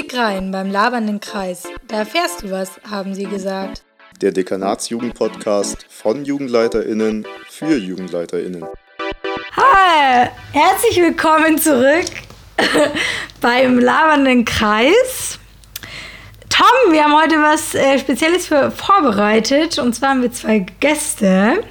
Klick rein beim labernden Kreis. Da erfährst du was, haben sie gesagt. Der Dekanatsjugend-Podcast von JugendleiterInnen für JugendleiterInnen. Hi, herzlich willkommen zurück beim labernden Kreis. Tom, wir haben heute was äh, Spezielles für vorbereitet und zwar haben wir zwei Gäste.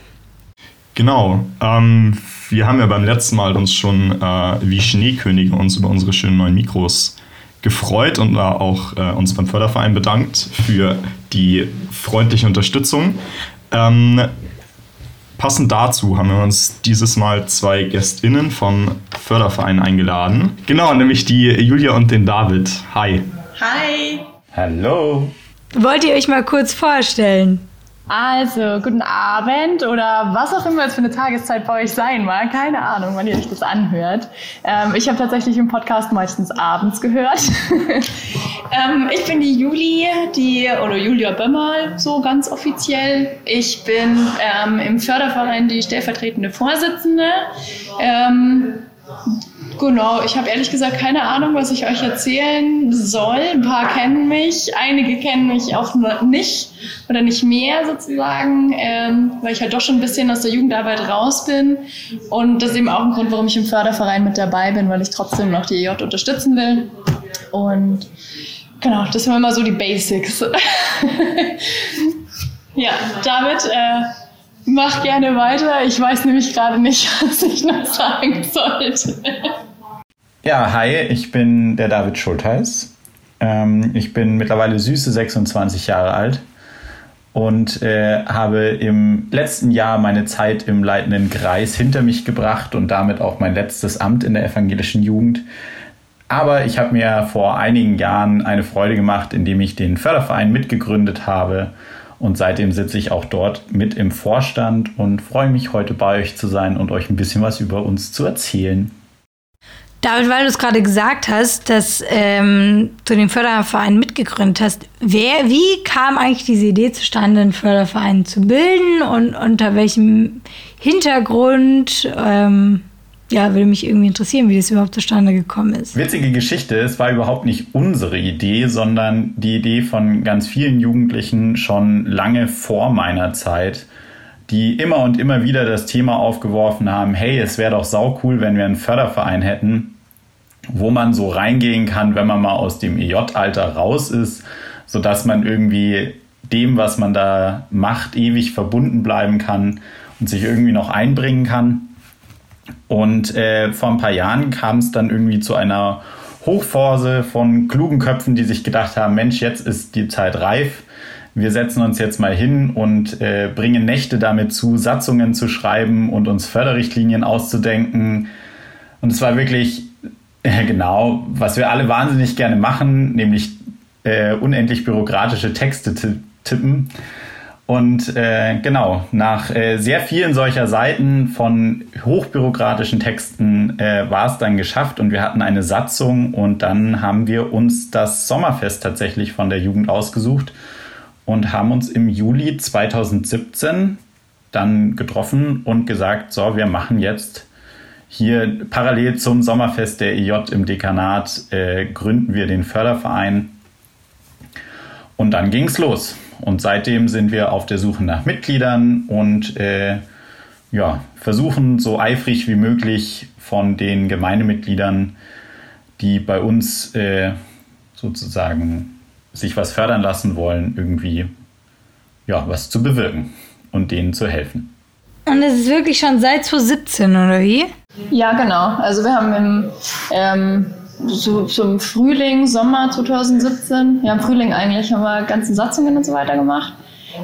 Genau. Ähm, wir haben ja beim letzten Mal uns schon äh, wie Schneekönige uns über unsere schönen neuen Mikros gefreut und auch äh, uns beim Förderverein bedankt für die freundliche Unterstützung. Ähm, passend dazu haben wir uns dieses Mal zwei GästInnen vom Förderverein eingeladen. Genau, nämlich die Julia und den David. Hi. Hi. Hallo. Wollt ihr euch mal kurz vorstellen? Also, guten Abend oder was auch immer es für eine Tageszeit bei euch sein mag. Keine Ahnung, wann ihr euch das anhört. Ähm, ich habe tatsächlich im Podcast meistens abends gehört. ähm, ich bin die Juli, die, oder Julia Bömmerl, so ganz offiziell. Ich bin ähm, im Förderverein die stellvertretende Vorsitzende. Genau, ich habe ehrlich gesagt keine Ahnung, was ich euch erzählen soll. Ein paar kennen mich, einige kennen mich auch nicht oder nicht mehr sozusagen, ähm, weil ich halt doch schon ein bisschen aus der Jugendarbeit raus bin. Und das ist eben auch ein Grund, warum ich im Förderverein mit dabei bin, weil ich trotzdem noch die EJ unterstützen will. Und genau, das sind immer so die Basics. ja, David, äh, mach gerne weiter. Ich weiß nämlich gerade nicht, was ich noch sagen sollte. Ja, hi, ich bin der David Schultheiß. Ähm, ich bin mittlerweile süße 26 Jahre alt und äh, habe im letzten Jahr meine Zeit im leitenden Kreis hinter mich gebracht und damit auch mein letztes Amt in der evangelischen Jugend. Aber ich habe mir vor einigen Jahren eine Freude gemacht, indem ich den Förderverein mitgegründet habe. Und seitdem sitze ich auch dort mit im Vorstand und freue mich, heute bei euch zu sein und euch ein bisschen was über uns zu erzählen. David, weil du es gerade gesagt hast, dass ähm, du den Förderverein mitgegründet hast, wer, wie kam eigentlich diese Idee zustande, einen Förderverein zu bilden und unter welchem Hintergrund? Ähm, ja, würde mich irgendwie interessieren, wie das überhaupt zustande gekommen ist. Witzige Geschichte, es war überhaupt nicht unsere Idee, sondern die Idee von ganz vielen Jugendlichen schon lange vor meiner Zeit die immer und immer wieder das Thema aufgeworfen haben, hey, es wäre doch sau cool, wenn wir einen Förderverein hätten, wo man so reingehen kann, wenn man mal aus dem EJ-Alter raus ist, sodass man irgendwie dem, was man da macht, ewig verbunden bleiben kann und sich irgendwie noch einbringen kann. Und äh, vor ein paar Jahren kam es dann irgendwie zu einer Hochphase von klugen Köpfen, die sich gedacht haben, Mensch, jetzt ist die Zeit reif wir setzen uns jetzt mal hin und äh, bringen Nächte damit zu, Satzungen zu schreiben und uns Förderrichtlinien auszudenken. Und es war wirklich äh, genau, was wir alle wahnsinnig gerne machen, nämlich äh, unendlich bürokratische Texte tippen. Und äh, genau, nach äh, sehr vielen solcher Seiten von hochbürokratischen Texten äh, war es dann geschafft und wir hatten eine Satzung und dann haben wir uns das Sommerfest tatsächlich von der Jugend ausgesucht und haben uns im Juli 2017 dann getroffen und gesagt, so, wir machen jetzt hier parallel zum Sommerfest der EJ im Dekanat, äh, gründen wir den Förderverein. Und dann ging es los. Und seitdem sind wir auf der Suche nach Mitgliedern und äh, ja, versuchen so eifrig wie möglich von den Gemeindemitgliedern, die bei uns äh, sozusagen sich was fördern lassen wollen, irgendwie ja, was zu bewirken und denen zu helfen. Und das ist wirklich schon seit 2017, oder wie? Ja, genau. Also wir haben im ähm, so, so im Frühling, Sommer 2017, ja im Frühling eigentlich, haben wir ganzen Satzungen und so weiter gemacht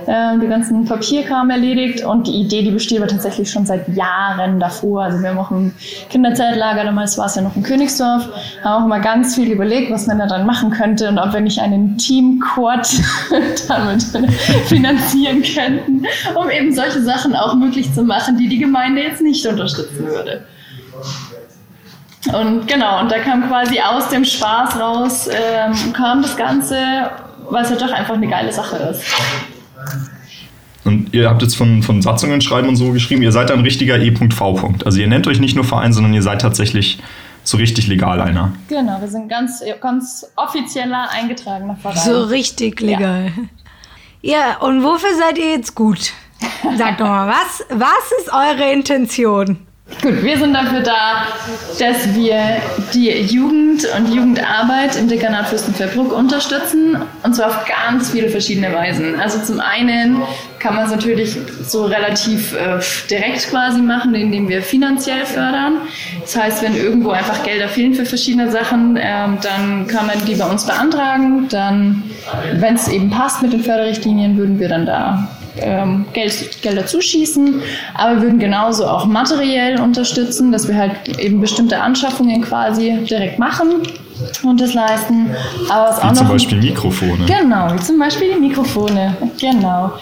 äh, die ganzen Papierkram erledigt und die Idee, die besteht aber tatsächlich schon seit Jahren davor. Also wir haben auch im Kinderzeltlager, damals war es ja noch in Königsdorf, haben auch immer ganz viel überlegt, was man da dann machen könnte und ob wir nicht einen Teamquad damit finanzieren könnten, um eben solche Sachen auch möglich zu machen, die die Gemeinde jetzt nicht unterstützen würde. Und genau, und da kam quasi aus dem Spaß raus, ähm, kam das Ganze, es halt doch einfach eine geile Sache ist. Und ihr habt jetzt von, von Satzungen schreiben und so geschrieben, ihr seid ein richtiger E.V. Also ihr nennt euch nicht nur Verein, sondern ihr seid tatsächlich so richtig legal einer. Genau, wir sind ganz, ganz offizieller eingetragener Verein. So richtig legal. Ja. ja, und wofür seid ihr jetzt gut? Sagt doch mal, was, was ist eure Intention? Gut, wir sind dafür da, dass wir die Jugend und Jugendarbeit im Dekanat Fürstenfeldbruck unterstützen und zwar auf ganz viele verschiedene Weisen. Also zum einen kann man es natürlich so relativ äh, direkt quasi machen, indem wir finanziell fördern. Das heißt, wenn irgendwo einfach Gelder fehlen für verschiedene Sachen, äh, dann kann man die bei uns beantragen. Dann, wenn es eben passt mit den Förderrichtlinien, würden wir dann da ähm, Geld, Gelder zuschießen, aber wir würden genauso auch materiell unterstützen, dass wir halt eben bestimmte Anschaffungen quasi direkt machen und das leisten. Aber wie auch zum noch, Beispiel Mikrofone. Genau, wie zum Beispiel die Mikrofone. Genau.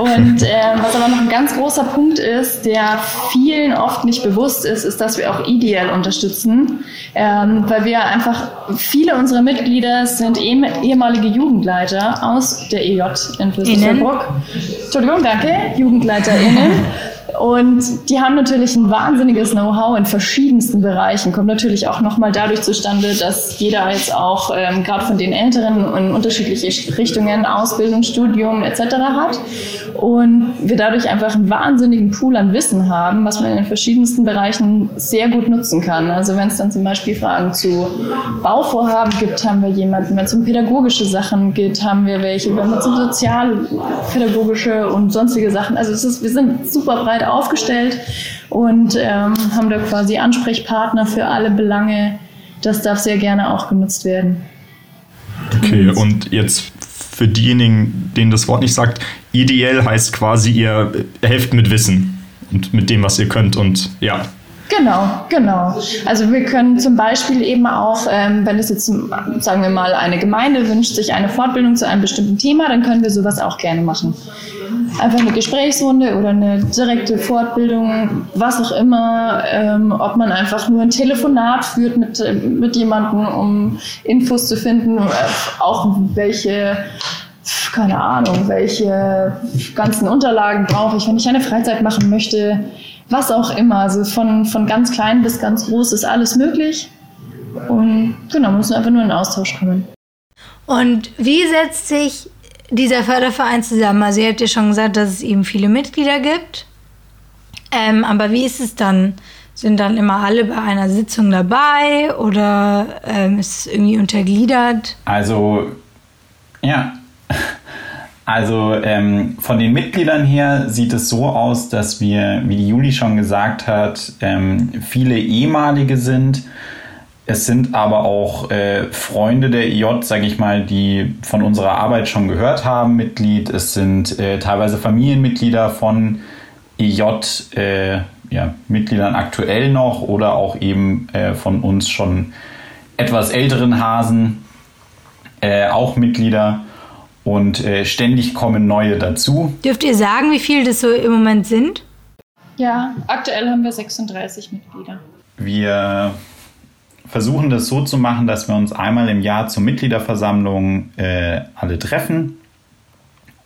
Und ähm, was aber noch ein ganz großer Punkt ist, der vielen oft nicht bewusst ist, ist, dass wir auch ideell unterstützen, ähm, weil wir einfach, viele unserer Mitglieder sind eh, ehemalige Jugendleiter aus der EJ in Fürstenfeldbruck. Entschuldigung, danke, JugendleiterInnen. Und die haben natürlich ein wahnsinniges Know-how in verschiedensten Bereichen. Kommt natürlich auch nochmal dadurch zustande, dass jeder jetzt auch ähm, gerade von den Älteren in unterschiedliche Richtungen, Ausbildung, Studium etc. hat. Und wir dadurch einfach einen wahnsinnigen Pool an Wissen haben, was man in verschiedensten Bereichen sehr gut nutzen kann. Also wenn es dann zum Beispiel Fragen zu Bauvorhaben gibt, haben wir jemanden. Wenn es um pädagogische Sachen geht, haben wir welche. Wenn es um sozialpädagogische und sonstige Sachen, also ist, wir sind super breit aufgestellt und ähm, haben da quasi Ansprechpartner für alle Belange. Das darf sehr gerne auch genutzt werden. Okay, und jetzt für diejenigen, denen das Wort nicht sagt, ideell heißt quasi, ihr helft mit Wissen und mit dem, was ihr könnt und ja. Genau, genau. Also wir können zum Beispiel eben auch, ähm, wenn es jetzt, sagen wir mal, eine Gemeinde wünscht sich eine Fortbildung zu einem bestimmten Thema, dann können wir sowas auch gerne machen einfach eine Gesprächsrunde oder eine direkte Fortbildung, was auch immer, ähm, ob man einfach nur ein Telefonat führt mit, mit jemandem, um Infos zu finden, äh, auch welche keine Ahnung, welche ganzen Unterlagen brauche ich, wenn ich eine Freizeit machen möchte, was auch immer. Also von, von ganz klein bis ganz groß ist alles möglich. Und genau, müssen einfach nur in Austausch kommen. Und wie setzt sich dieser Förderverein zusammen? Also ihr habt ja schon gesagt, dass es eben viele Mitglieder gibt. Ähm, aber wie ist es dann? Sind dann immer alle bei einer Sitzung dabei oder ähm, ist es irgendwie untergliedert? Also, ja. Also ähm, von den Mitgliedern her sieht es so aus, dass wir, wie die Juli schon gesagt hat, ähm, viele ehemalige sind es sind aber auch äh, Freunde der IJ, sage ich mal, die von unserer Arbeit schon gehört haben, Mitglied. Es sind äh, teilweise Familienmitglieder von IJ, äh, ja, aktuell noch oder auch eben äh, von uns schon etwas älteren Hasen, äh, auch Mitglieder. Und äh, ständig kommen neue dazu. Dürft ihr sagen, wie viele das so im Moment sind? Ja, aktuell haben wir 36 Mitglieder. Wir versuchen das so zu machen, dass wir uns einmal im Jahr zur Mitgliederversammlung äh, alle treffen,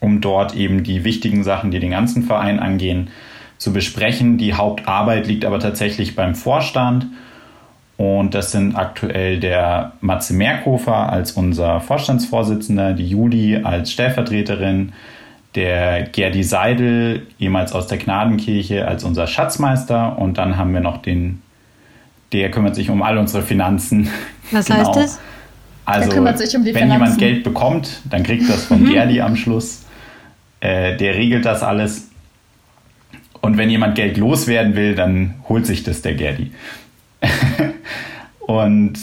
um dort eben die wichtigen Sachen, die den ganzen Verein angehen, zu besprechen. Die Hauptarbeit liegt aber tatsächlich beim Vorstand. Und das sind aktuell der Matze Merkofer als unser Vorstandsvorsitzender, die Juli als Stellvertreterin, der Gerdi Seidel, ehemals aus der Gnadenkirche, als unser Schatzmeister. Und dann haben wir noch den der kümmert sich um all unsere Finanzen. Was genau. heißt das? Also, um wenn Finanzen. jemand Geld bekommt, dann kriegt das von mhm. Gerdi am Schluss. Äh, der regelt das alles. Und wenn jemand Geld loswerden will, dann holt sich das der Gerdi. und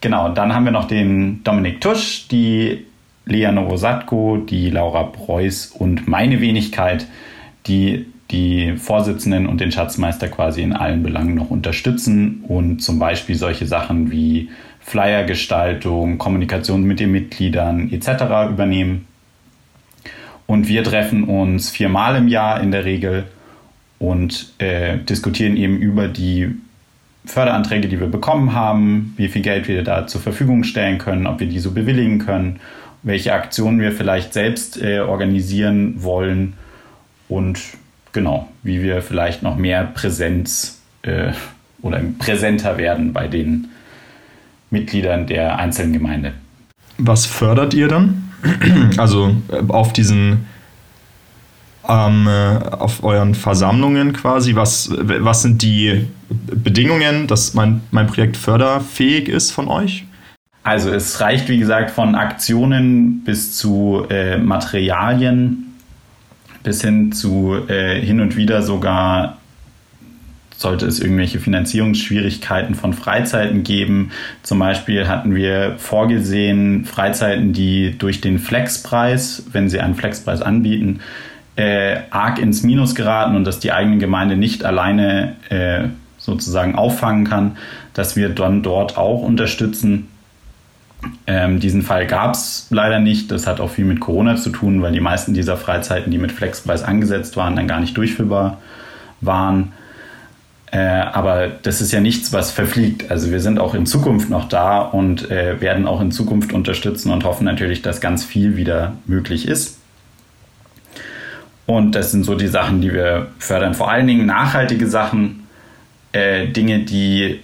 genau, dann haben wir noch den Dominik Tusch, die Lea Novosatko, die Laura Preuß und meine Wenigkeit, die die Vorsitzenden und den Schatzmeister quasi in allen Belangen noch unterstützen und zum Beispiel solche Sachen wie Flyergestaltung, Kommunikation mit den Mitgliedern etc. übernehmen. Und wir treffen uns viermal im Jahr in der Regel und äh, diskutieren eben über die Förderanträge, die wir bekommen haben, wie viel Geld wir da zur Verfügung stellen können, ob wir die so bewilligen können, welche Aktionen wir vielleicht selbst äh, organisieren wollen und genau, wie wir vielleicht noch mehr Präsenz äh, oder präsenter werden bei den Mitgliedern der einzelnen Gemeinde. Was fördert ihr dann? Also äh, auf diesen ähm, äh, auf euren Versammlungen quasi, was, was sind die Bedingungen, dass mein, mein Projekt förderfähig ist von euch? Also es reicht, wie gesagt, von Aktionen bis zu äh, Materialien, bis hin zu äh, hin und wieder sogar sollte es irgendwelche Finanzierungsschwierigkeiten von Freizeiten geben. Zum Beispiel hatten wir vorgesehen Freizeiten, die durch den Flexpreis, wenn sie einen Flexpreis anbieten, äh, arg ins Minus geraten und dass die eigene Gemeinde nicht alleine äh, sozusagen auffangen kann, dass wir dann dort auch unterstützen. Ähm, diesen Fall gab es leider nicht. Das hat auch viel mit Corona zu tun, weil die meisten dieser Freizeiten, die mit Flexpreis angesetzt waren, dann gar nicht durchführbar waren. Äh, aber das ist ja nichts, was verfliegt. Also wir sind auch in Zukunft noch da und äh, werden auch in Zukunft unterstützen und hoffen natürlich, dass ganz viel wieder möglich ist. Und das sind so die Sachen, die wir fördern. Vor allen Dingen nachhaltige Sachen, äh, Dinge, die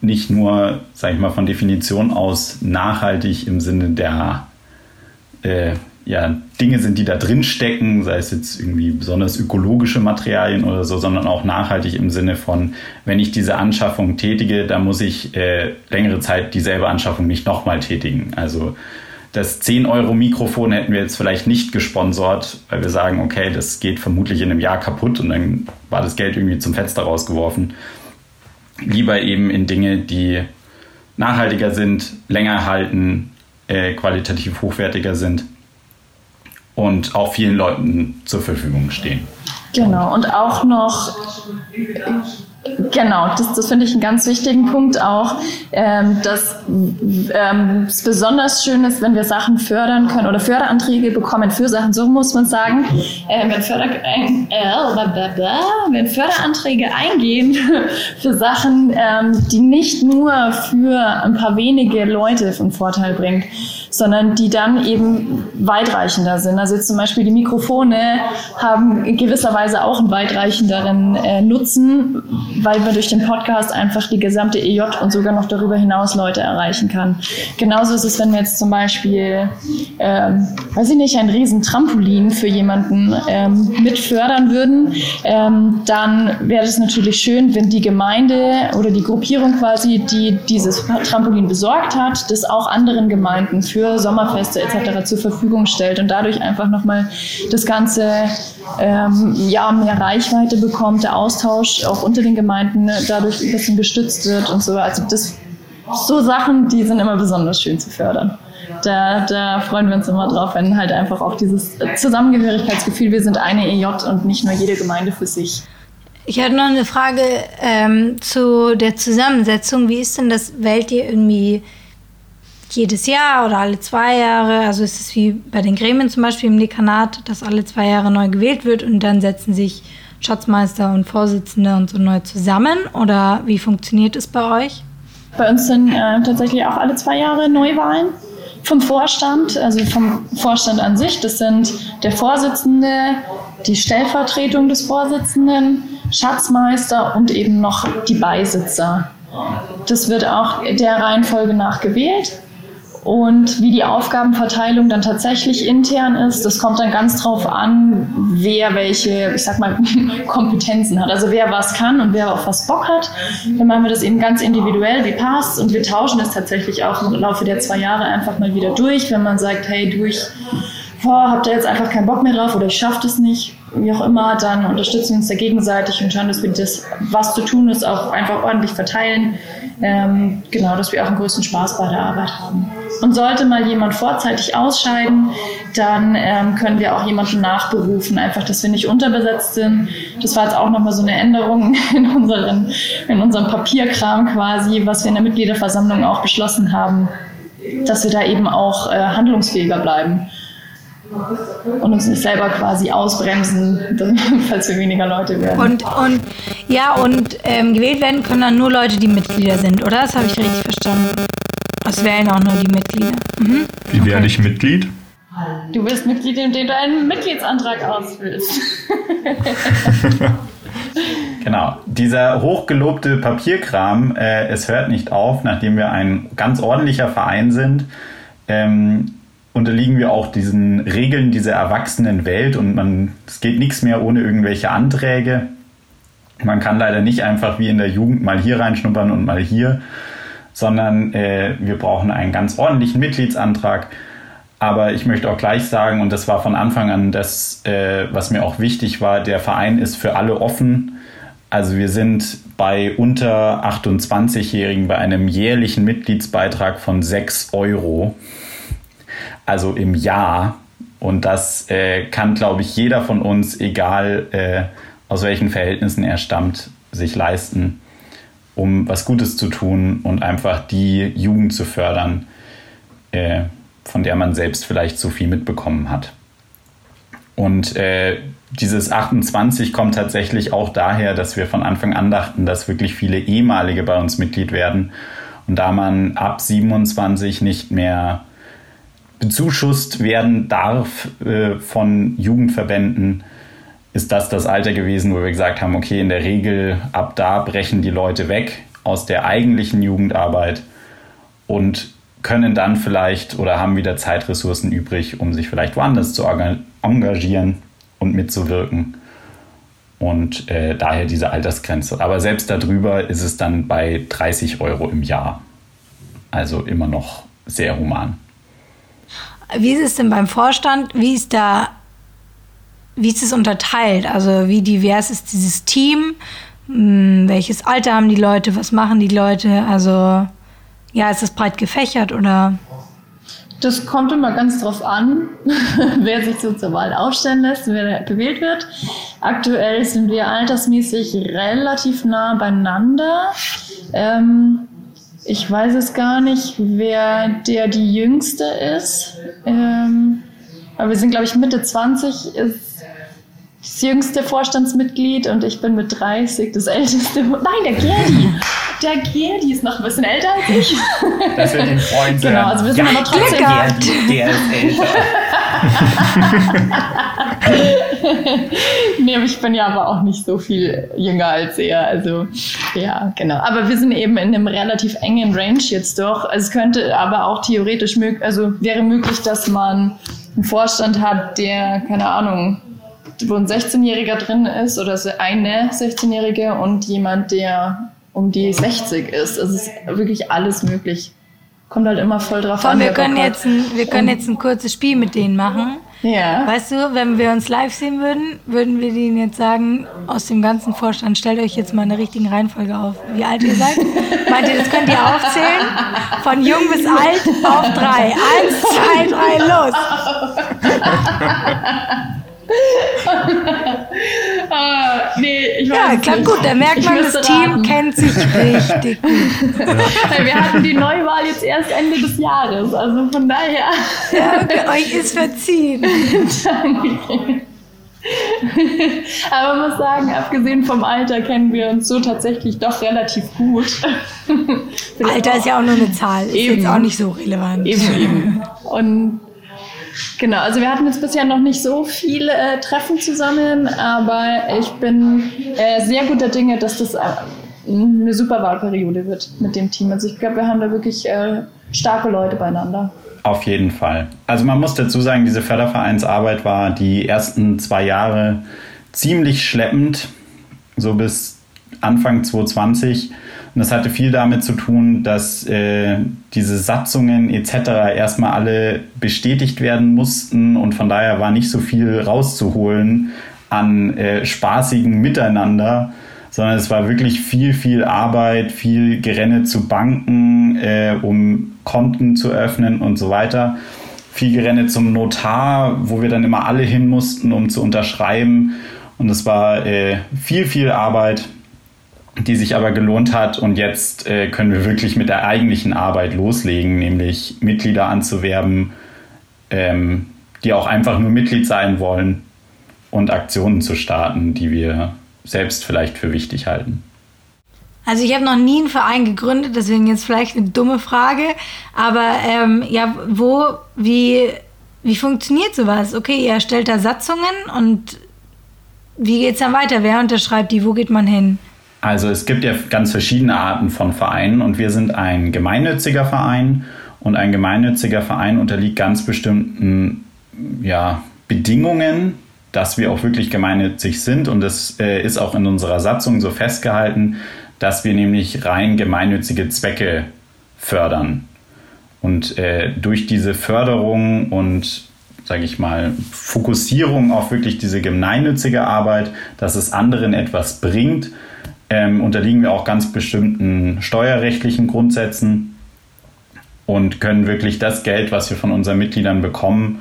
nicht nur, sage ich mal, von Definition aus nachhaltig im Sinne der äh, ja, Dinge sind, die da drin stecken, sei es jetzt irgendwie besonders ökologische Materialien oder so, sondern auch nachhaltig im Sinne von, wenn ich diese Anschaffung tätige, dann muss ich äh, längere Zeit dieselbe Anschaffung nicht nochmal tätigen. Also das 10-Euro-Mikrofon hätten wir jetzt vielleicht nicht gesponsert, weil wir sagen, okay, das geht vermutlich in einem Jahr kaputt und dann war das Geld irgendwie zum Fenster rausgeworfen. Lieber eben in Dinge, die nachhaltiger sind, länger halten, äh, qualitativ hochwertiger sind und auch vielen Leuten zur Verfügung stehen. Genau, und auch noch Genau, das, das finde ich einen ganz wichtigen Punkt auch, ähm, dass ähm, es besonders schön ist, wenn wir Sachen fördern können oder Förderanträge bekommen für Sachen, so muss man sagen, äh, wenn, Förder, äh, wenn Förderanträge eingehen für Sachen, ähm, die nicht nur für ein paar wenige Leute von Vorteil bringt, sondern die dann eben weitreichender sind. Also zum Beispiel die Mikrofone haben in gewisser Weise auch einen weitreichenderen äh, Nutzen, weil wir durch den Podcast einfach die gesamte EJ und sogar noch darüber hinaus Leute erreichen kann. Genauso ist es, wenn wir jetzt zum Beispiel, ähm, weiß ich nicht, ein riesen Trampolin für jemanden ähm, mit fördern würden, ähm, dann wäre es natürlich schön, wenn die Gemeinde oder die Gruppierung quasi, die dieses Trampolin besorgt hat, das auch anderen Gemeinden für Sommerfeste etc. zur Verfügung stellt und dadurch einfach nochmal das Ganze ähm, ja, mehr Reichweite bekommt, der Austausch auch unter den Gemeinden dadurch ein bisschen gestützt wird und so. Also das so Sachen, die sind immer besonders schön zu fördern. Da, da freuen wir uns immer drauf, wenn halt einfach auch dieses Zusammengehörigkeitsgefühl, wir sind eine EJ und nicht nur jede Gemeinde für sich. Ich hatte noch eine Frage ähm, zu der Zusammensetzung. Wie ist denn das? Wählt ihr irgendwie jedes Jahr oder alle zwei Jahre? Also ist es wie bei den Gremien zum Beispiel im Dekanat, dass alle zwei Jahre neu gewählt wird und dann setzen sich Schatzmeister und Vorsitzende und so neu zusammen? Oder wie funktioniert es bei euch? Bei uns sind äh, tatsächlich auch alle zwei Jahre Neuwahlen vom Vorstand, also vom Vorstand an sich. Das sind der Vorsitzende, die Stellvertretung des Vorsitzenden, Schatzmeister und eben noch die Beisitzer. Das wird auch der Reihenfolge nach gewählt. Und wie die Aufgabenverteilung dann tatsächlich intern ist, das kommt dann ganz drauf an, wer welche, ich sag mal, Kompetenzen hat. Also wer was kann und wer auf was Bock hat. Dann machen wir das eben ganz individuell, wie passt. Und wir tauschen das tatsächlich auch im Laufe der zwei Jahre einfach mal wieder durch, wenn man sagt, hey, du, ich boah, habt ihr jetzt einfach keinen Bock mehr drauf oder ich schaffe das nicht, wie auch immer, dann unterstützen wir uns da gegenseitig und schauen, dass wir das, was zu tun ist, auch einfach ordentlich verteilen. Ähm, genau, dass wir auch einen größten Spaß bei der Arbeit haben. Und sollte mal jemand vorzeitig ausscheiden, dann ähm, können wir auch jemanden nachberufen, einfach, dass wir nicht unterbesetzt sind. Das war jetzt auch nochmal so eine Änderung in, unseren, in unserem Papierkram quasi, was wir in der Mitgliederversammlung auch beschlossen haben, dass wir da eben auch äh, handlungsfähiger bleiben und uns nicht selber quasi ausbremsen, falls wir weniger Leute werden. Und, und ja, und ähm, gewählt werden können dann nur Leute, die Mitglieder sind, oder? Das habe ich richtig verstanden. Es wählen auch nur die Mitglieder. Mhm. Wie okay. werde ich Mitglied? Du wirst Mitglied, indem du einen Mitgliedsantrag ausfüllst. Genau. Dieser hochgelobte Papierkram, äh, es hört nicht auf, nachdem wir ein ganz ordentlicher Verein sind, ähm, unterliegen wir auch diesen Regeln dieser Erwachsenenwelt und man, es geht nichts mehr ohne irgendwelche Anträge. Man kann leider nicht einfach wie in der Jugend mal hier reinschnuppern und mal hier, sondern äh, wir brauchen einen ganz ordentlichen Mitgliedsantrag. Aber ich möchte auch gleich sagen, und das war von Anfang an das, äh, was mir auch wichtig war, der Verein ist für alle offen. Also wir sind bei unter 28-Jährigen bei einem jährlichen Mitgliedsbeitrag von 6 Euro, also im Jahr. Und das äh, kann, glaube ich, jeder von uns, egal äh, aus welchen Verhältnissen er stammt, sich leisten, um was Gutes zu tun und einfach die Jugend zu fördern, äh, von der man selbst vielleicht zu viel mitbekommen hat. Und äh, dieses 28 kommt tatsächlich auch daher, dass wir von Anfang an dachten, dass wirklich viele ehemalige bei uns Mitglied werden. Und da man ab 27 nicht mehr bezuschusst werden darf äh, von Jugendverbänden, ist das das Alter gewesen, wo wir gesagt haben, okay, in der Regel ab da brechen die Leute weg aus der eigentlichen Jugendarbeit und können dann vielleicht oder haben wieder Zeitressourcen übrig, um sich vielleicht woanders zu engagieren und mitzuwirken. Und äh, daher diese Altersgrenze. Aber selbst darüber ist es dann bei 30 Euro im Jahr. Also immer noch sehr human. Wie ist es denn beim Vorstand? Wie ist da, wie ist es unterteilt? Also wie divers ist dieses Team? Hm, welches Alter haben die Leute? Was machen die Leute? Also ja, ist es breit gefächert oder? Das kommt immer ganz drauf an, wer sich so zur Wahl aufstellen lässt, wer gewählt wird. Aktuell sind wir altersmäßig relativ nah beieinander. Ähm, ich weiß es gar nicht, wer der die Jüngste ist. Ähm, aber wir sind, glaube ich, Mitte 20 ist das jüngste Vorstandsmitglied und ich bin mit 30 das älteste. Nein, der Gerdi. Der Gerdi ist noch ein bisschen älter als ich. Das wird den Freund Genau, also wir sind ja, aber trotzdem. Der, der ist älter. nee, ich bin ja aber auch nicht so viel jünger als er. Also, ja, genau. Aber wir sind eben in einem relativ engen Range jetzt doch. Also, es könnte aber auch theoretisch möglich, also wäre möglich, dass man einen Vorstand hat, der, keine Ahnung, wo ein 16-Jähriger drin ist oder eine 16-Jährige und jemand, der um die 60 ist. Also es ist wirklich alles möglich. Kommt halt immer voll drauf Komm, an. wir können, jetzt ein, wir können jetzt ein kurzes Spiel mit denen machen. Ja. Weißt du, wenn wir uns live sehen würden, würden wir denen jetzt sagen, aus dem ganzen Vorstand, stellt euch jetzt mal eine richtige Reihenfolge auf, wie alt ihr seid. Meint ihr, das könnt ihr aufzählen? Von jung bis alt auf drei. Eins, zwei, drei, los. Ich weiß Ja, klappt gut. Da merkt man, das Team raten. kennt sich richtig gut. Wir hatten die Neuwahl jetzt erst Ende des Jahres. Also von daher. Ja, okay, euch ist verziehen. Aber man muss sagen, abgesehen vom Alter kennen wir uns so tatsächlich doch relativ gut. Alter ist ja auch nur eine Zahl. Ist Eben. jetzt auch nicht so relevant. Eben, eben. Und genau, also wir hatten jetzt bisher noch nicht so viele äh, Treffen zusammen, aber ich bin äh, sehr guter Dinge, dass das äh, eine super Wahlperiode wird mit dem Team. Also ich glaube, wir haben da wirklich äh, starke Leute beieinander. Auf jeden Fall. Also man muss dazu sagen, diese Fördervereinsarbeit war die ersten zwei Jahre ziemlich schleppend, so bis Anfang 2020. Und das hatte viel damit zu tun, dass äh, diese Satzungen etc. erstmal alle bestätigt werden mussten und von daher war nicht so viel rauszuholen an äh, spaßigen Miteinander, sondern es war wirklich viel, viel Arbeit, viel Gerenne zu Banken, äh, um Konten zu öffnen und so weiter. Viel Gerenne zum Notar, wo wir dann immer alle hin mussten, um zu unterschreiben. Und es war äh, viel, viel Arbeit, die sich aber gelohnt hat. Und jetzt äh, können wir wirklich mit der eigentlichen Arbeit loslegen, nämlich Mitglieder anzuwerben, ähm, die auch einfach nur Mitglied sein wollen und Aktionen zu starten, die wir selbst vielleicht für wichtig halten. Also ich habe noch nie einen Verein gegründet, deswegen jetzt vielleicht eine dumme Frage. Aber ähm, ja, wo, wie, wie funktioniert sowas? Okay, ihr erstellt da Satzungen und wie geht's dann weiter? Wer unterschreibt die? Wo geht man hin? Also es gibt ja ganz verschiedene Arten von Vereinen und wir sind ein gemeinnütziger Verein und ein gemeinnütziger Verein unterliegt ganz bestimmten ja, Bedingungen, dass wir auch wirklich gemeinnützig sind und das äh, ist auch in unserer Satzung so festgehalten, dass wir nämlich rein gemeinnützige Zwecke fördern. Und äh, durch diese Förderung und, sage ich mal, Fokussierung auf wirklich diese gemeinnützige Arbeit, dass es anderen etwas bringt, ähm, unterliegen wir auch ganz bestimmten steuerrechtlichen Grundsätzen und können wirklich das Geld, was wir von unseren Mitgliedern bekommen,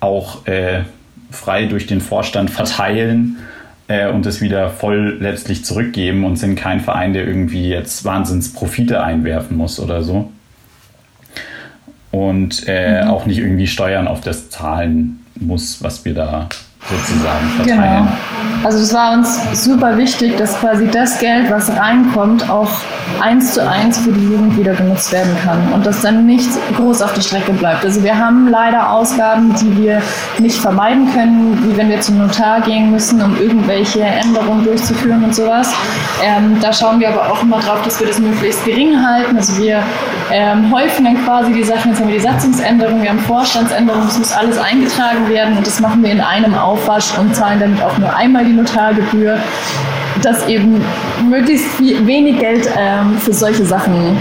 auch äh, frei durch den Vorstand verteilen äh, und es wieder voll letztlich zurückgeben und sind kein Verein, der irgendwie jetzt Wahnsinnsprofite einwerfen muss oder so. Und äh, mhm. auch nicht irgendwie Steuern auf das zahlen muss, was wir da sozusagen verteilen. Genau. Also das war uns super wichtig, dass quasi das Geld, was reinkommt, auch eins zu eins für die Jugend wieder genutzt werden kann und dass dann nicht groß auf der Strecke bleibt. Also wir haben leider Ausgaben, die wir nicht vermeiden können, wie wenn wir zum Notar gehen müssen, um irgendwelche Änderungen durchzuführen und sowas. Ähm, da schauen wir aber auch immer drauf, dass wir das möglichst gering halten. Also wir ähm, häufen dann quasi die Sachen, jetzt haben wir die Satzungsänderung, wir haben Vorstandsänderungen, das muss alles eingetragen werden und das machen wir in einem Aufwasch und zahlen damit auch nur einmal die Notargebühr, dass eben möglichst wenig Geld ähm, für solche Sachen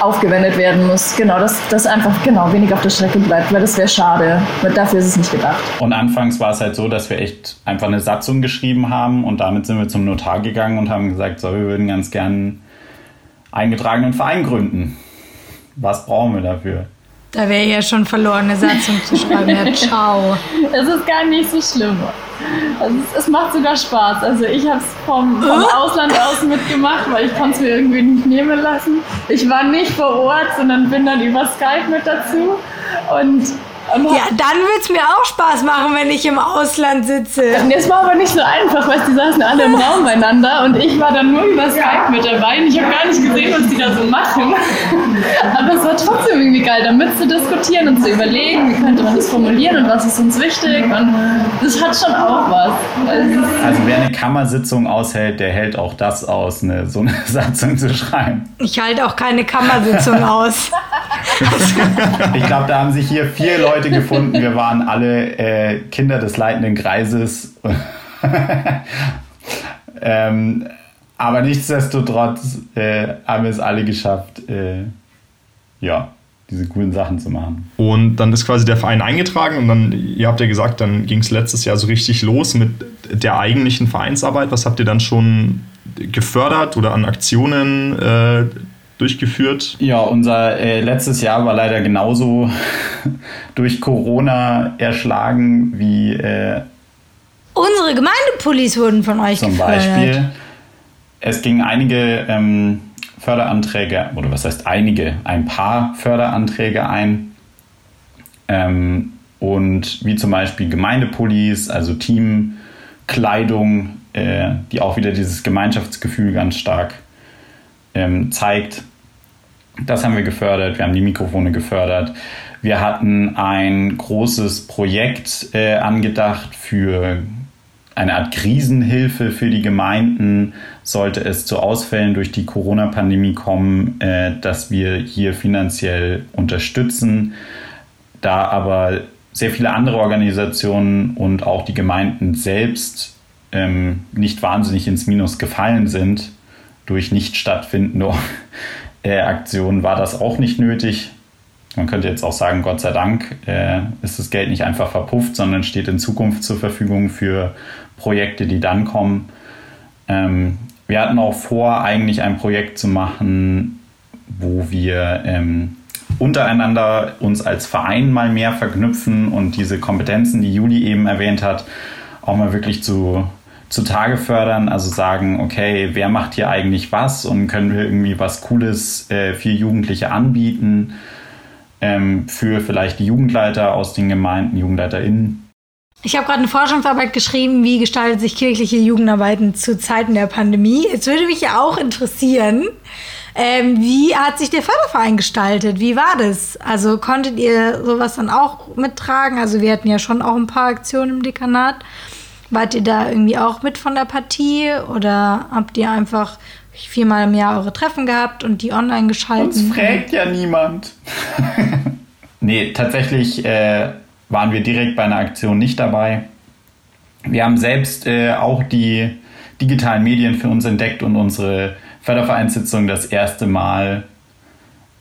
aufgewendet werden muss. Genau, dass das einfach genau wenig auf der Strecke bleibt, weil das wäre schade. Weil dafür ist es nicht gedacht. Und anfangs war es halt so, dass wir echt einfach eine Satzung geschrieben haben und damit sind wir zum Notar gegangen und haben gesagt, so, wir würden ganz gern eingetragenen Verein gründen. Was brauchen wir dafür? Da wäre ja schon verloren, eine Satzung zu schreiben. Ja, ciao. Es ist gar nicht so schlimm. Also es, es macht sogar Spaß. Also ich habe es vom, vom Ausland aus mitgemacht, weil ich konnte es mir irgendwie nicht nehmen lassen. Ich war nicht vor Ort, sondern bin dann über Skype mit dazu. Und ja, dann würde es mir auch Spaß machen, wenn ich im Ausland sitze. Das war aber nicht so einfach, weil die saßen alle im Raum beieinander und ich war dann nur über Skype mit dabei und ich habe gar nicht gesehen, was die da so machen. Aber es war trotzdem irgendwie geil, damit zu diskutieren und zu überlegen, wie könnte man das formulieren und was ist uns wichtig und das hat schon auch was. Also wer eine Kammersitzung aushält, der hält auch das aus, eine, so eine Satzung zu schreiben. Ich halte auch keine Kammersitzung aus. ich glaube, da haben sich hier vier Leute gefunden. Wir waren alle äh, Kinder des leitenden Kreises. ähm, aber nichtsdestotrotz äh, haben wir es alle geschafft, äh, ja, diese coolen Sachen zu machen. Und dann ist quasi der Verein eingetragen und dann, ihr habt ja gesagt, dann ging es letztes Jahr so richtig los mit der eigentlichen Vereinsarbeit. Was habt ihr dann schon gefördert oder an Aktionen äh, durchgeführt? Ja, unser äh, letztes Jahr war leider genauso durch Corona erschlagen wie. Äh, Unsere Gemeindepullis wurden von euch zum gefördert. Beispiel. Es gingen einige ähm, Förderanträge, oder was heißt einige, ein paar Förderanträge ein. Ähm, und wie zum Beispiel Gemeindepullis, also Teamkleidung, äh, die auch wieder dieses Gemeinschaftsgefühl ganz stark ähm, zeigt. Das haben wir gefördert. Wir haben die Mikrofone gefördert. Wir hatten ein großes Projekt äh, angedacht für eine Art Krisenhilfe für die Gemeinden, sollte es zu Ausfällen durch die Corona-Pandemie kommen, äh, dass wir hier finanziell unterstützen. Da aber sehr viele andere Organisationen und auch die Gemeinden selbst ähm, nicht wahnsinnig ins Minus gefallen sind durch nicht stattfindende äh, Aktionen war das auch nicht nötig. Man könnte jetzt auch sagen, Gott sei Dank äh, ist das Geld nicht einfach verpufft, sondern steht in Zukunft zur Verfügung für Projekte, die dann kommen. Ähm, wir hatten auch vor, eigentlich ein Projekt zu machen, wo wir ähm, untereinander uns als Verein mal mehr verknüpfen und diese Kompetenzen, die Juli eben erwähnt hat, auch mal wirklich zu zutage fördern, also sagen, okay, wer macht hier eigentlich was und können wir irgendwie was Cooles äh, für Jugendliche anbieten, ähm, für vielleicht die Jugendleiter aus den Gemeinden, JugendleiterInnen. Ich habe gerade eine Forschungsarbeit geschrieben, wie gestaltet sich kirchliche Jugendarbeiten zu Zeiten der Pandemie. Jetzt würde mich ja auch interessieren, ähm, wie hat sich der Förderverein gestaltet? Wie war das? Also konntet ihr sowas dann auch mittragen? Also wir hatten ja schon auch ein paar Aktionen im Dekanat. Wart ihr da irgendwie auch mit von der Partie oder habt ihr einfach viermal im Jahr eure Treffen gehabt und die online geschaltet? Uns fragt ja niemand. nee, tatsächlich äh, waren wir direkt bei einer Aktion nicht dabei. Wir haben selbst äh, auch die digitalen Medien für uns entdeckt und unsere Fördervereinssitzung das erste Mal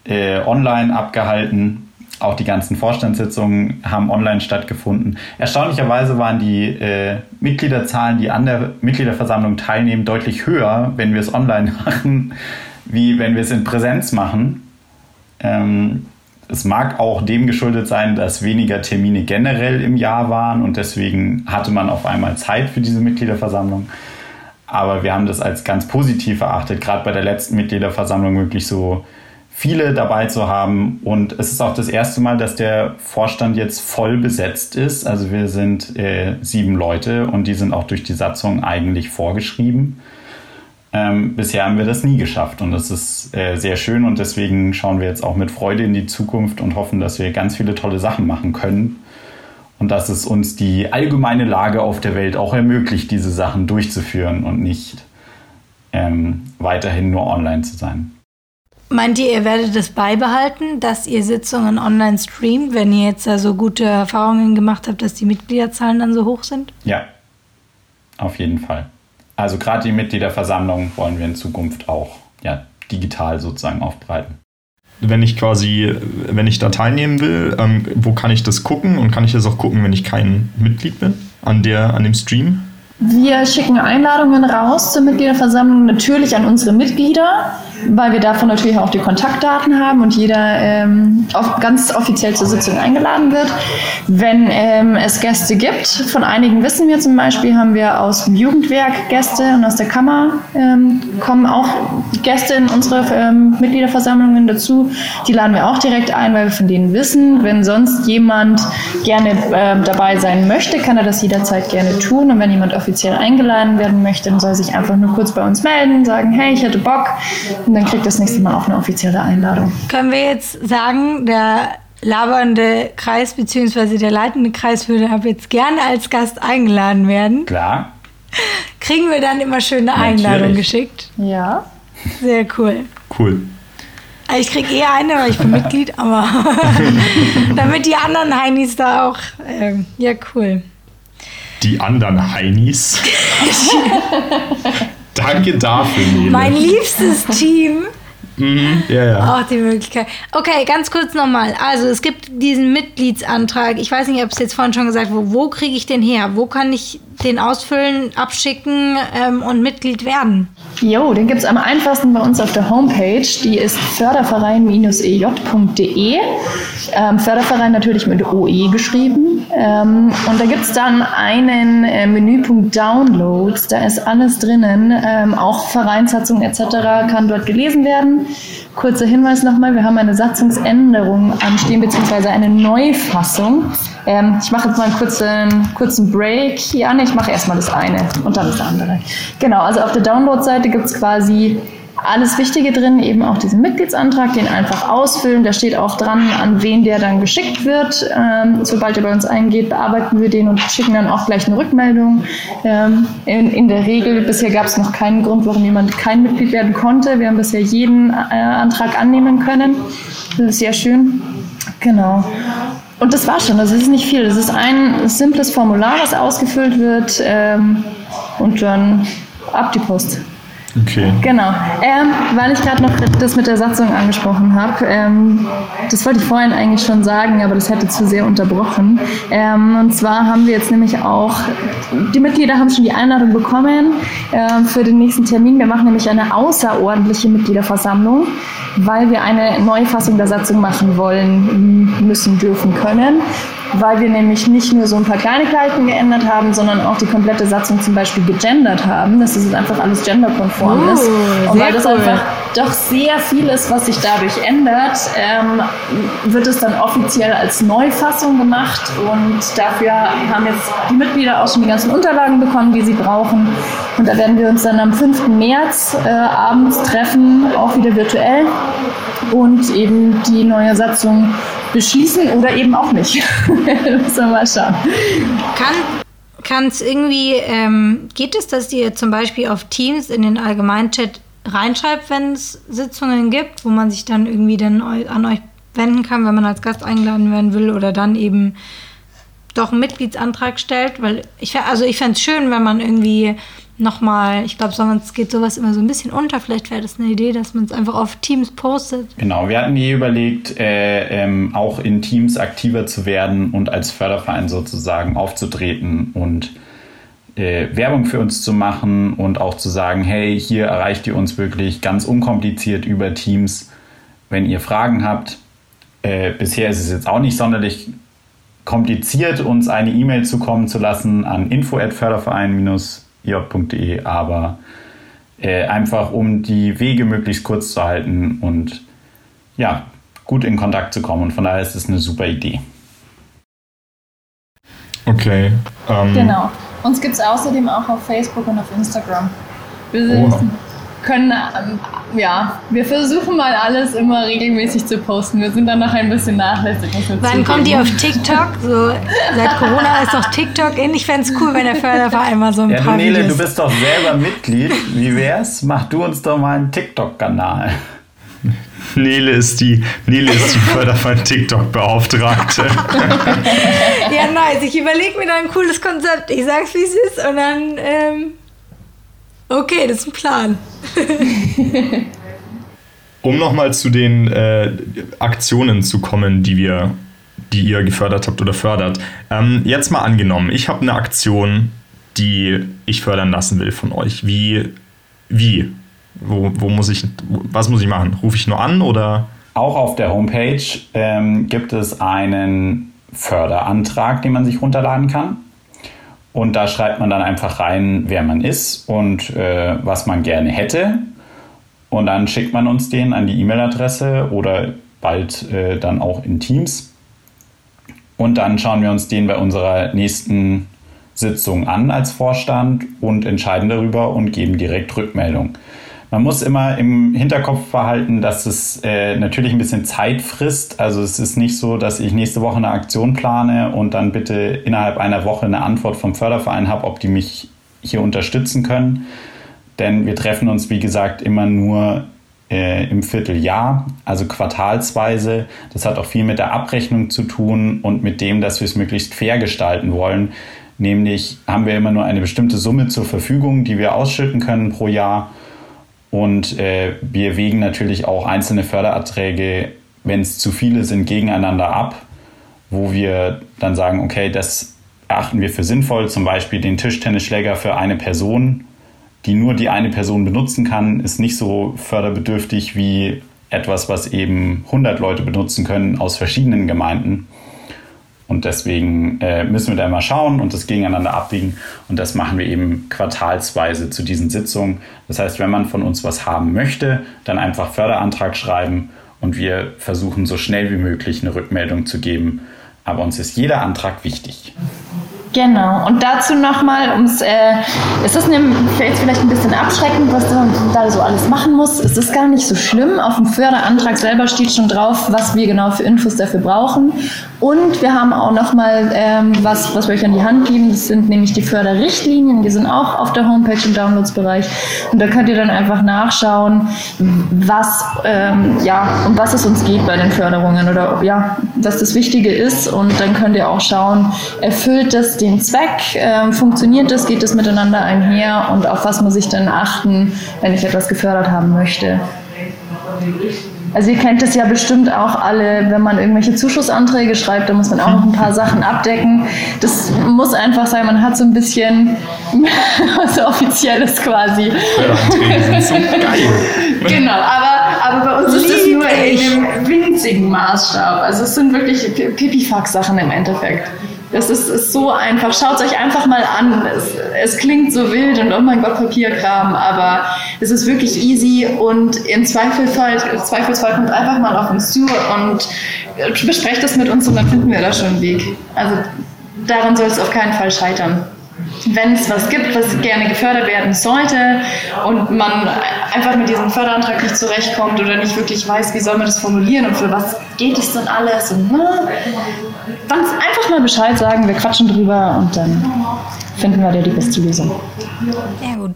äh, online abgehalten. Auch die ganzen Vorstandssitzungen haben online stattgefunden. Erstaunlicherweise waren die äh, Mitgliederzahlen, die an der Mitgliederversammlung teilnehmen, deutlich höher, wenn wir es online machen, wie wenn wir es in Präsenz machen. Ähm, es mag auch dem geschuldet sein, dass weniger Termine generell im Jahr waren und deswegen hatte man auf einmal Zeit für diese Mitgliederversammlung. Aber wir haben das als ganz positiv erachtet, gerade bei der letzten Mitgliederversammlung wirklich so viele dabei zu haben. Und es ist auch das erste Mal, dass der Vorstand jetzt voll besetzt ist. Also wir sind äh, sieben Leute und die sind auch durch die Satzung eigentlich vorgeschrieben. Ähm, bisher haben wir das nie geschafft und das ist äh, sehr schön und deswegen schauen wir jetzt auch mit Freude in die Zukunft und hoffen, dass wir ganz viele tolle Sachen machen können und dass es uns die allgemeine Lage auf der Welt auch ermöglicht, diese Sachen durchzuführen und nicht ähm, weiterhin nur online zu sein. Meint ihr, ihr werdet es beibehalten, dass ihr Sitzungen online streamt, wenn ihr jetzt da so gute Erfahrungen gemacht habt, dass die Mitgliederzahlen dann so hoch sind? Ja, auf jeden Fall. Also gerade die Mitgliederversammlung wollen wir in Zukunft auch ja, digital sozusagen aufbreiten. Wenn ich quasi, wenn ich da teilnehmen will, ähm, wo kann ich das gucken und kann ich das auch gucken, wenn ich kein Mitglied bin an, der, an dem Stream? Wir schicken Einladungen raus zur Mitgliederversammlung natürlich an unsere Mitglieder weil wir davon natürlich auch die Kontaktdaten haben und jeder ähm, ganz offiziell zur Sitzung eingeladen wird. Wenn ähm, es Gäste gibt, von einigen wissen wir zum Beispiel, haben wir aus dem Jugendwerk Gäste und aus der Kammer ähm, kommen auch Gäste in unsere ähm, Mitgliederversammlungen dazu. Die laden wir auch direkt ein, weil wir von denen wissen. Wenn sonst jemand gerne äh, dabei sein möchte, kann er das jederzeit gerne tun. Und wenn jemand offiziell eingeladen werden möchte, dann soll er sich einfach nur kurz bei uns melden, sagen, hey, ich hätte Bock und dann kriegt das nächste Mal auch eine offizielle Einladung. Können wir jetzt sagen, der labernde Kreis bzw. der leitende Kreis würde ab jetzt gerne als Gast eingeladen werden? Klar. Kriegen wir dann immer schöne Einladungen geschickt? Ja. Sehr cool. Cool. Ich kriege eher eine, weil ich bin Mitglied, aber damit die anderen Heinis da auch. Ähm, ja, cool. Die anderen Heinis? Danke dafür, Nele. Mein liebstes Team. Mhm, ja, ja. Auch die Möglichkeit. Okay, ganz kurz nochmal. Also es gibt diesen Mitgliedsantrag. Ich weiß nicht, ob es jetzt vorhin schon gesagt wurde. Wo kriege ich den her? Wo kann ich den ausfüllen, abschicken ähm, und Mitglied werden? Jo, den gibt es am einfachsten bei uns auf der Homepage. Die ist förderverein-ej.de. Ähm, Förderverein natürlich mit OE geschrieben. Ähm, und da gibt es dann einen äh, Menüpunkt Downloads. Da ist alles drinnen. Ähm, auch Vereinssatzung etc. kann dort gelesen werden. Kurzer Hinweis nochmal, wir haben eine Satzungsänderung anstehen, beziehungsweise eine Neufassung. Ähm, ich mache jetzt mal einen kurzen, kurzen Break hier an. Ich mache erstmal das eine und dann das andere. Genau, also auf der Download-Seite gibt es quasi alles Wichtige drin, eben auch diesen Mitgliedsantrag, den einfach ausfüllen. Da steht auch dran, an wen der dann geschickt wird. Ähm, sobald er bei uns eingeht, bearbeiten wir den und schicken dann auch gleich eine Rückmeldung. Ähm, in, in, der Regel, bisher gab es noch keinen Grund, warum jemand kein Mitglied werden konnte. Wir haben bisher jeden äh, Antrag annehmen können. Das ist sehr schön. Genau. Und das war schon, das ist nicht viel. Das ist ein simples Formular, was ausgefüllt wird ähm, und dann ab die Post. Okay. Genau. Ähm, weil ich gerade noch das mit der Satzung angesprochen habe, ähm, das wollte ich vorhin eigentlich schon sagen, aber das hätte zu sehr unterbrochen. Ähm, und zwar haben wir jetzt nämlich auch, die Mitglieder haben schon die Einladung bekommen äh, für den nächsten Termin. Wir machen nämlich eine außerordentliche Mitgliederversammlung, weil wir eine Neufassung der Satzung machen wollen, müssen, dürfen, können weil wir nämlich nicht nur so ein paar Kleinigkeiten geändert haben, sondern auch die komplette Satzung zum Beispiel gegendert haben, dass das einfach alles genderkonform uh, ist. Und weil das cool. einfach doch sehr viel ist, was sich dadurch ändert, ähm, wird es dann offiziell als Neufassung gemacht und dafür haben jetzt die Mitglieder auch schon die ganzen Unterlagen bekommen, die sie brauchen. Und da werden wir uns dann am 5. März äh, abends treffen, auch wieder virtuell und eben die neue Satzung beschließen oder eben auch nicht. Müssen wir mal schauen. Kann, kann es irgendwie, ähm, geht es, dass ihr zum Beispiel auf Teams in den Allgemeinchat reinschreibt, wenn es Sitzungen gibt, wo man sich dann irgendwie dann an euch wenden kann, wenn man als Gast eingeladen werden will oder dann eben doch einen Mitgliedsantrag stellt? Weil ich, also ich fände es schön, wenn man irgendwie nochmal, ich glaube, sonst geht sowas immer so ein bisschen unter. Vielleicht wäre das eine Idee, dass man es einfach auf Teams postet. Genau, wir hatten je überlegt, äh, ähm, auch in Teams aktiver zu werden und als Förderverein sozusagen aufzutreten und äh, Werbung für uns zu machen und auch zu sagen, hey, hier erreicht ihr uns wirklich ganz unkompliziert über Teams, wenn ihr Fragen habt. Äh, bisher ist es jetzt auch nicht sonderlich kompliziert, uns eine E-Mail zukommen zu lassen an info@förderverein- j.de, aber äh, einfach um die Wege möglichst kurz zu halten und ja, gut in Kontakt zu kommen. Und von daher ist es eine super Idee. Okay. Ähm, genau. Uns gibt es außerdem auch auf Facebook und auf Instagram. Wir sind, oh können, ähm, ja, wir versuchen mal alles immer regelmäßig zu posten. Wir sind dann noch ein bisschen nachlässig. Wann kommt ihr auf TikTok? So, seit Corona ist doch TikTok in. Ich fände es cool, wenn der Förderverein mal so ein ja, paar Nele, Videos... du bist doch selber Mitglied. Wie wär's? Mach du uns doch mal einen TikTok-Kanal. Nele ist die, Nele ist die Förderverein TikTok-Beauftragte. ja, nice. Ich überlege mir da ein cooles Konzept. Ich sag's, wie es ist und dann... Ähm Okay, das ist ein Plan. um nochmal zu den äh, Aktionen zu kommen, die wir, die ihr gefördert habt oder fördert. Ähm, jetzt mal angenommen, ich habe eine Aktion, die ich fördern lassen will von euch. Wie? Wie? Wo, wo muss ich, was muss ich machen? Rufe ich nur an oder? Auch auf der Homepage ähm, gibt es einen Förderantrag, den man sich runterladen kann. Und da schreibt man dann einfach rein, wer man ist und äh, was man gerne hätte. Und dann schickt man uns den an die E-Mail-Adresse oder bald äh, dann auch in Teams. Und dann schauen wir uns den bei unserer nächsten Sitzung an als Vorstand und entscheiden darüber und geben direkt Rückmeldung. Man muss immer im Hinterkopf behalten, dass es äh, natürlich ein bisschen Zeit frisst. Also es ist nicht so, dass ich nächste Woche eine Aktion plane und dann bitte innerhalb einer Woche eine Antwort vom Förderverein habe, ob die mich hier unterstützen können. Denn wir treffen uns, wie gesagt, immer nur äh, im Vierteljahr, also quartalsweise. Das hat auch viel mit der Abrechnung zu tun und mit dem, dass wir es möglichst fair gestalten wollen. Nämlich haben wir immer nur eine bestimmte Summe zur Verfügung, die wir ausschütten können pro Jahr. Und äh, wir wägen natürlich auch einzelne Fördererträge, wenn es zu viele sind, gegeneinander ab, wo wir dann sagen, okay, das erachten wir für sinnvoll, zum Beispiel den Tischtennisschläger für eine Person, die nur die eine Person benutzen kann, ist nicht so förderbedürftig wie etwas, was eben 100 Leute benutzen können aus verschiedenen Gemeinden. Und deswegen äh, müssen wir da immer schauen und das gegeneinander abwiegen. Und das machen wir eben quartalsweise zu diesen Sitzungen. Das heißt, wenn man von uns was haben möchte, dann einfach Förderantrag schreiben und wir versuchen so schnell wie möglich eine Rückmeldung zu geben. Aber uns ist jeder Antrag wichtig. Genau, und dazu nochmal, ums, äh, ist das eine, vielleicht ein bisschen abschreckend, was man da so alles machen muss. Es ist gar nicht so schlimm. Auf dem Förderantrag selber steht schon drauf, was wir genau für Infos dafür brauchen. Und wir haben auch nochmal ähm, was, was wir euch an die Hand geben. Das sind nämlich die Förderrichtlinien. Die sind auch auf der Homepage im Downloads-Bereich. Und da könnt ihr dann einfach nachschauen, was, ähm, ja, um was es uns geht bei den Förderungen oder ja, was das Wichtige ist. Und dann könnt ihr auch schauen, erfüllt das den Zweck? Ähm, funktioniert das? Geht das miteinander einher? Und auf was muss ich denn achten, wenn ich etwas gefördert haben möchte? Also ihr kennt das ja bestimmt auch alle, wenn man irgendwelche Zuschussanträge schreibt, da muss man auch noch ein paar Sachen abdecken. Das muss einfach sein, man hat so ein bisschen was Offizielles quasi. Förderanträge sind so geil. Genau, aber, aber bei uns ist es nur in einem winzigen Maßstab. Also es sind wirklich Pipifax-Sachen im Endeffekt. Das ist, ist so einfach. Schaut es euch einfach mal an. Es, es, klingt so wild und oh mein Gott, Papierkram, aber es ist wirklich easy und im Zweifelsfall, Zweifelsfall kommt einfach mal auf uns zu und besprecht das mit uns und dann finden wir da schon einen Weg. Also daran soll es auf keinen Fall scheitern. Wenn es was gibt, was gerne gefördert werden sollte und man einfach mit diesem Förderantrag nicht zurechtkommt oder nicht wirklich weiß, wie soll man das formulieren und für was geht es denn alles und ne, dann einfach mal Bescheid sagen, wir quatschen drüber und dann finden wir da die beste Lösung. Sehr gut.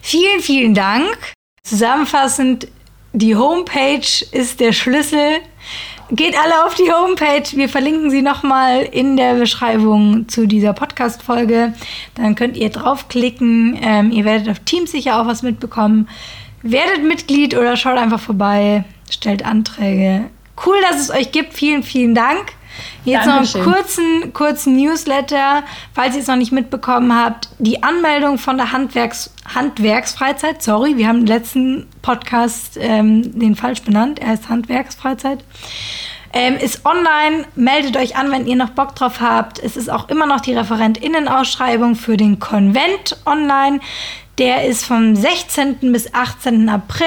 Vielen, vielen Dank. Zusammenfassend, die Homepage ist der Schlüssel Geht alle auf die Homepage. Wir verlinken sie nochmal in der Beschreibung zu dieser Podcast-Folge. Dann könnt ihr draufklicken. Ähm, ihr werdet auf Teams sicher auch was mitbekommen. Werdet Mitglied oder schaut einfach vorbei. Stellt Anträge. Cool, dass es euch gibt. Vielen, vielen Dank. Jetzt Dankeschön. noch einen kurzen, kurzen Newsletter, falls ihr es noch nicht mitbekommen habt. Die Anmeldung von der Handwerks, Handwerksfreizeit, sorry, wir haben im letzten Podcast ähm, den falsch benannt, er heißt Handwerksfreizeit. Ähm, ist online, meldet euch an, wenn ihr noch Bock drauf habt. Es ist auch immer noch die ReferentInnen-Ausschreibung für den Konvent online. Der ist vom 16. bis 18. April.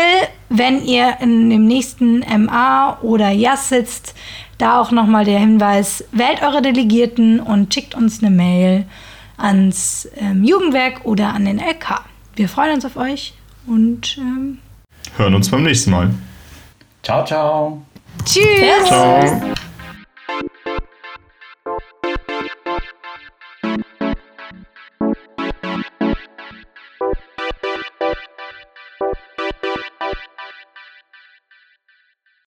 Wenn ihr in dem nächsten MA oder JAS sitzt, da auch nochmal der Hinweis, wählt eure Delegierten und schickt uns eine Mail ans ähm, Jugendwerk oder an den LK. Wir freuen uns auf euch und ähm, hören uns beim nächsten Mal. Ciao, ciao. Tschüss. Ciao.